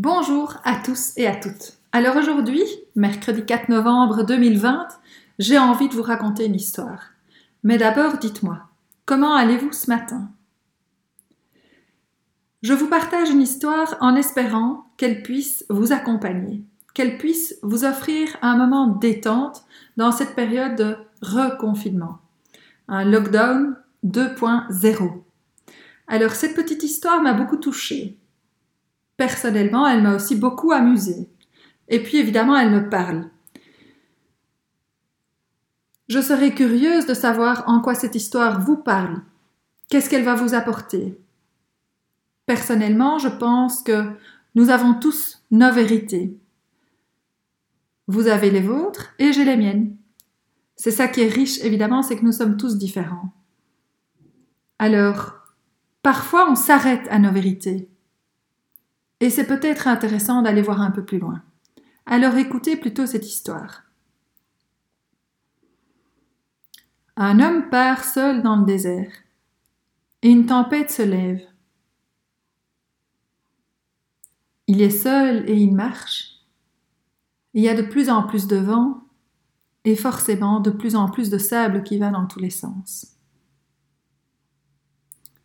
Bonjour à tous et à toutes. Alors aujourd'hui, mercredi 4 novembre 2020, j'ai envie de vous raconter une histoire. Mais d'abord, dites-moi, comment allez-vous ce matin? Je vous partage une histoire en espérant qu'elle puisse vous accompagner, qu'elle puisse vous offrir un moment détente dans cette période de reconfinement, un lockdown 2.0. Alors cette petite histoire m'a beaucoup touchée Personnellement, elle m'a aussi beaucoup amusée. Et puis évidemment, elle me parle. Je serais curieuse de savoir en quoi cette histoire vous parle. Qu'est-ce qu'elle va vous apporter? Personnellement, je pense que nous avons tous nos vérités. Vous avez les vôtres et j'ai les miennes. C'est ça qui est riche, évidemment, c'est que nous sommes tous différents. Alors, parfois on s'arrête à nos vérités. Et c'est peut-être intéressant d'aller voir un peu plus loin. Alors écoutez plutôt cette histoire. Un homme part seul dans le désert, et une tempête se lève. Il est seul et il marche. Il y a de plus en plus de vent, et forcément de plus en plus de sable qui va dans tous les sens.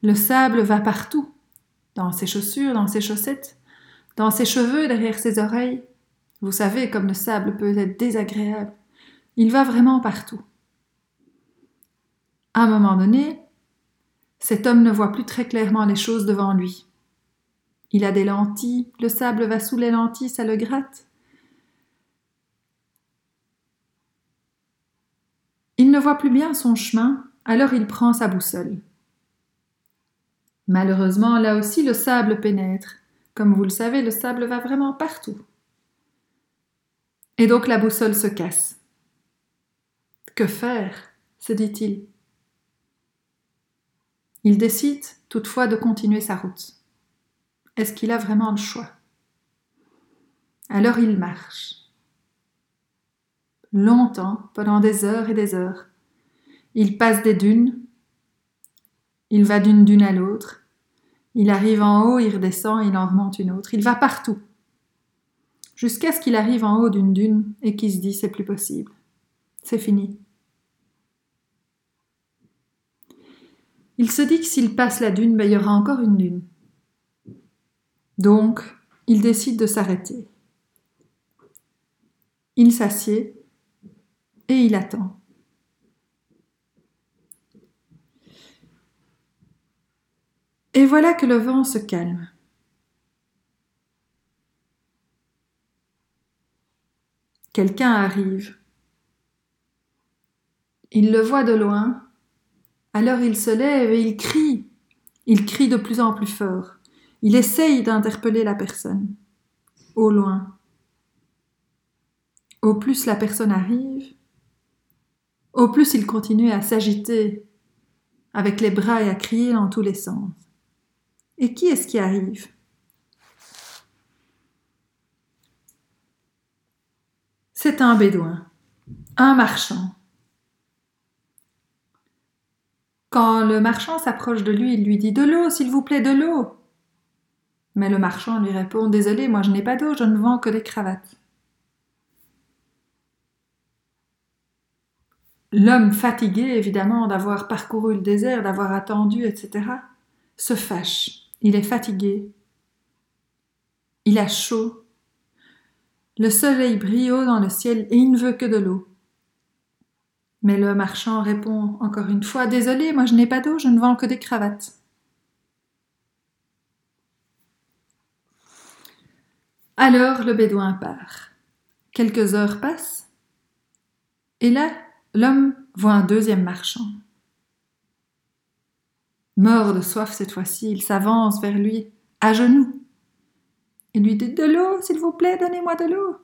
Le sable va partout, dans ses chaussures, dans ses chaussettes, dans ses cheveux, derrière ses oreilles. Vous savez comme le sable peut être désagréable. Il va vraiment partout. À un moment donné, cet homme ne voit plus très clairement les choses devant lui. Il a des lentilles, le sable va sous les lentilles, ça le gratte. Il ne voit plus bien son chemin, alors il prend sa boussole. Malheureusement, là aussi le sable pénètre. Comme vous le savez, le sable va vraiment partout. Et donc la boussole se casse. Que faire se dit-il. Il décide toutefois de continuer sa route. Est-ce qu'il a vraiment le choix? Alors il marche. Longtemps, pendant des heures et des heures. Il passe des dunes. Il va d'une dune à l'autre. Il arrive en haut, il redescend, il en remonte une autre. Il va partout. Jusqu'à ce qu'il arrive en haut d'une dune et qu'il se dit c'est plus possible. C'est fini. Il se dit que s'il passe la dune, ben, il y aura encore une dune. Donc, il décide de s'arrêter. Il s'assied et il attend. Et voilà que le vent se calme. Quelqu'un arrive. Il le voit de loin. Alors il se lève et il crie. Il crie de plus en plus fort. Il essaye d'interpeller la personne. Au loin. Au plus la personne arrive, au plus il continue à s'agiter avec les bras et à crier dans tous les sens. Et qui est-ce qui arrive? C'est un bédouin, un marchand. Quand le marchand s'approche de lui, il lui dit De l'eau, s'il vous plaît, de l'eau. Mais le marchand lui répond Désolé, moi je n'ai pas d'eau, je ne vends que des cravates. L'homme fatigué, évidemment, d'avoir parcouru le désert, d'avoir attendu, etc., se fâche. Il est fatigué. Il a chaud. Le soleil brille haut dans le ciel et il ne veut que de l'eau. Mais le marchand répond encore une fois Désolé, moi je n'ai pas d'eau, je ne vends que des cravates. Alors le bédouin part. Quelques heures passent, et là, l'homme voit un deuxième marchand. Mort de soif cette fois-ci, il s'avance vers lui, à genoux. Il lui dit De l'eau, s'il vous plaît, donnez-moi de l'eau.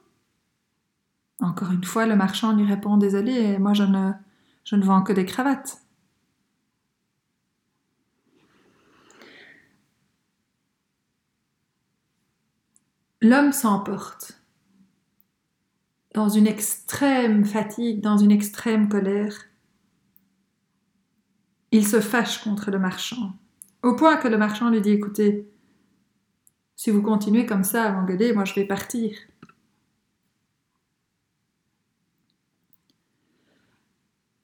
Encore une fois, le marchand lui répond Désolé, moi je ne, je ne vends que des cravates. L'homme s'emporte dans une extrême fatigue, dans une extrême colère. Il se fâche contre le marchand, au point que le marchand lui dit Écoutez, Si vous continuez comme ça à m'engueuler, moi je vais partir.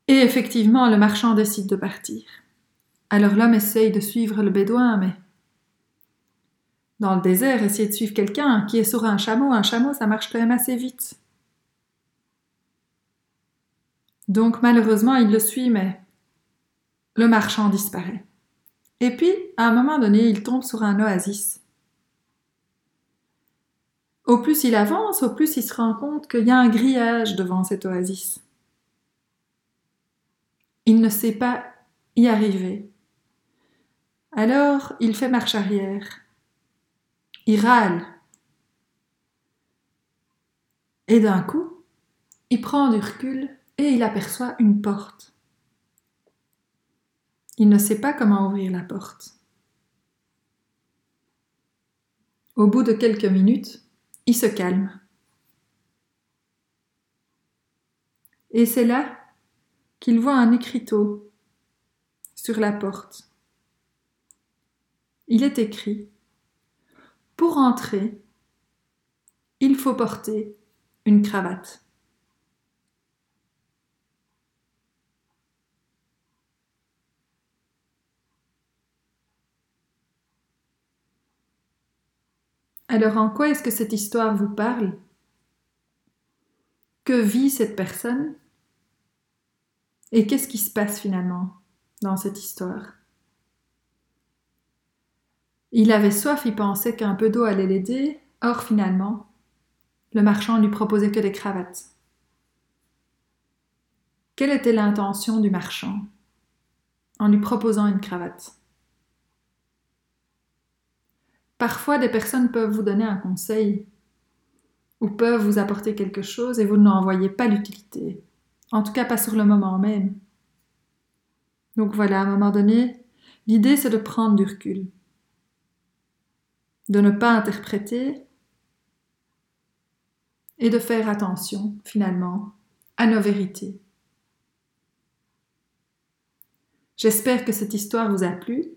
Et effectivement, le marchand décide de partir. Alors l'homme essaye de suivre le bédouin, mais dans le désert, essayer de suivre quelqu'un qui est sur un chameau, un chameau, ça marche quand même assez vite. Donc malheureusement, il le suit, mais le marchand disparaît. Et puis, à un moment donné, il tombe sur un oasis. Au plus il avance, au plus il se rend compte qu'il y a un grillage devant cet oasis. Il ne sait pas y arriver. Alors, il fait marche arrière. Il râle. Et d'un coup, il prend du recul et il aperçoit une porte. Il ne sait pas comment ouvrir la porte. Au bout de quelques minutes, il se calme. Et c'est là qu'il voit un écriteau sur la porte. Il est écrit Pour entrer, il faut porter une cravate. Alors en quoi est-ce que cette histoire vous parle? Que vit cette personne? Et qu'est-ce qui se passe finalement dans cette histoire? Il avait soif, il pensait qu'un peu d'eau allait l'aider, or finalement, le marchand lui proposait que des cravates. Quelle était l'intention du marchand en lui proposant une cravate? Parfois, des personnes peuvent vous donner un conseil ou peuvent vous apporter quelque chose et vous n'en voyez pas l'utilité. En tout cas, pas sur le moment même. Donc voilà, à un moment donné, l'idée c'est de prendre du recul, de ne pas interpréter et de faire attention, finalement, à nos vérités. J'espère que cette histoire vous a plu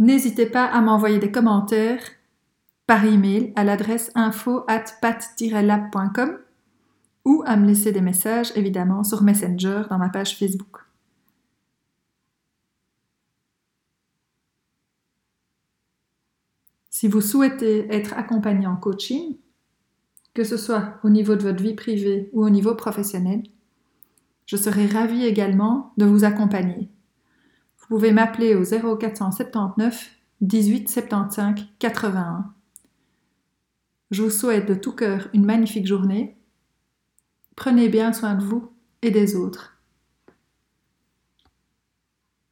N'hésitez pas à m'envoyer des commentaires par email à l'adresse info at pat-lab.com ou à me laisser des messages évidemment sur Messenger dans ma page Facebook. Si vous souhaitez être accompagné en coaching, que ce soit au niveau de votre vie privée ou au niveau professionnel, je serai ravie également de vous accompagner vous pouvez m'appeler au 0479 18 75 81. Je vous souhaite de tout cœur une magnifique journée. Prenez bien soin de vous et des autres.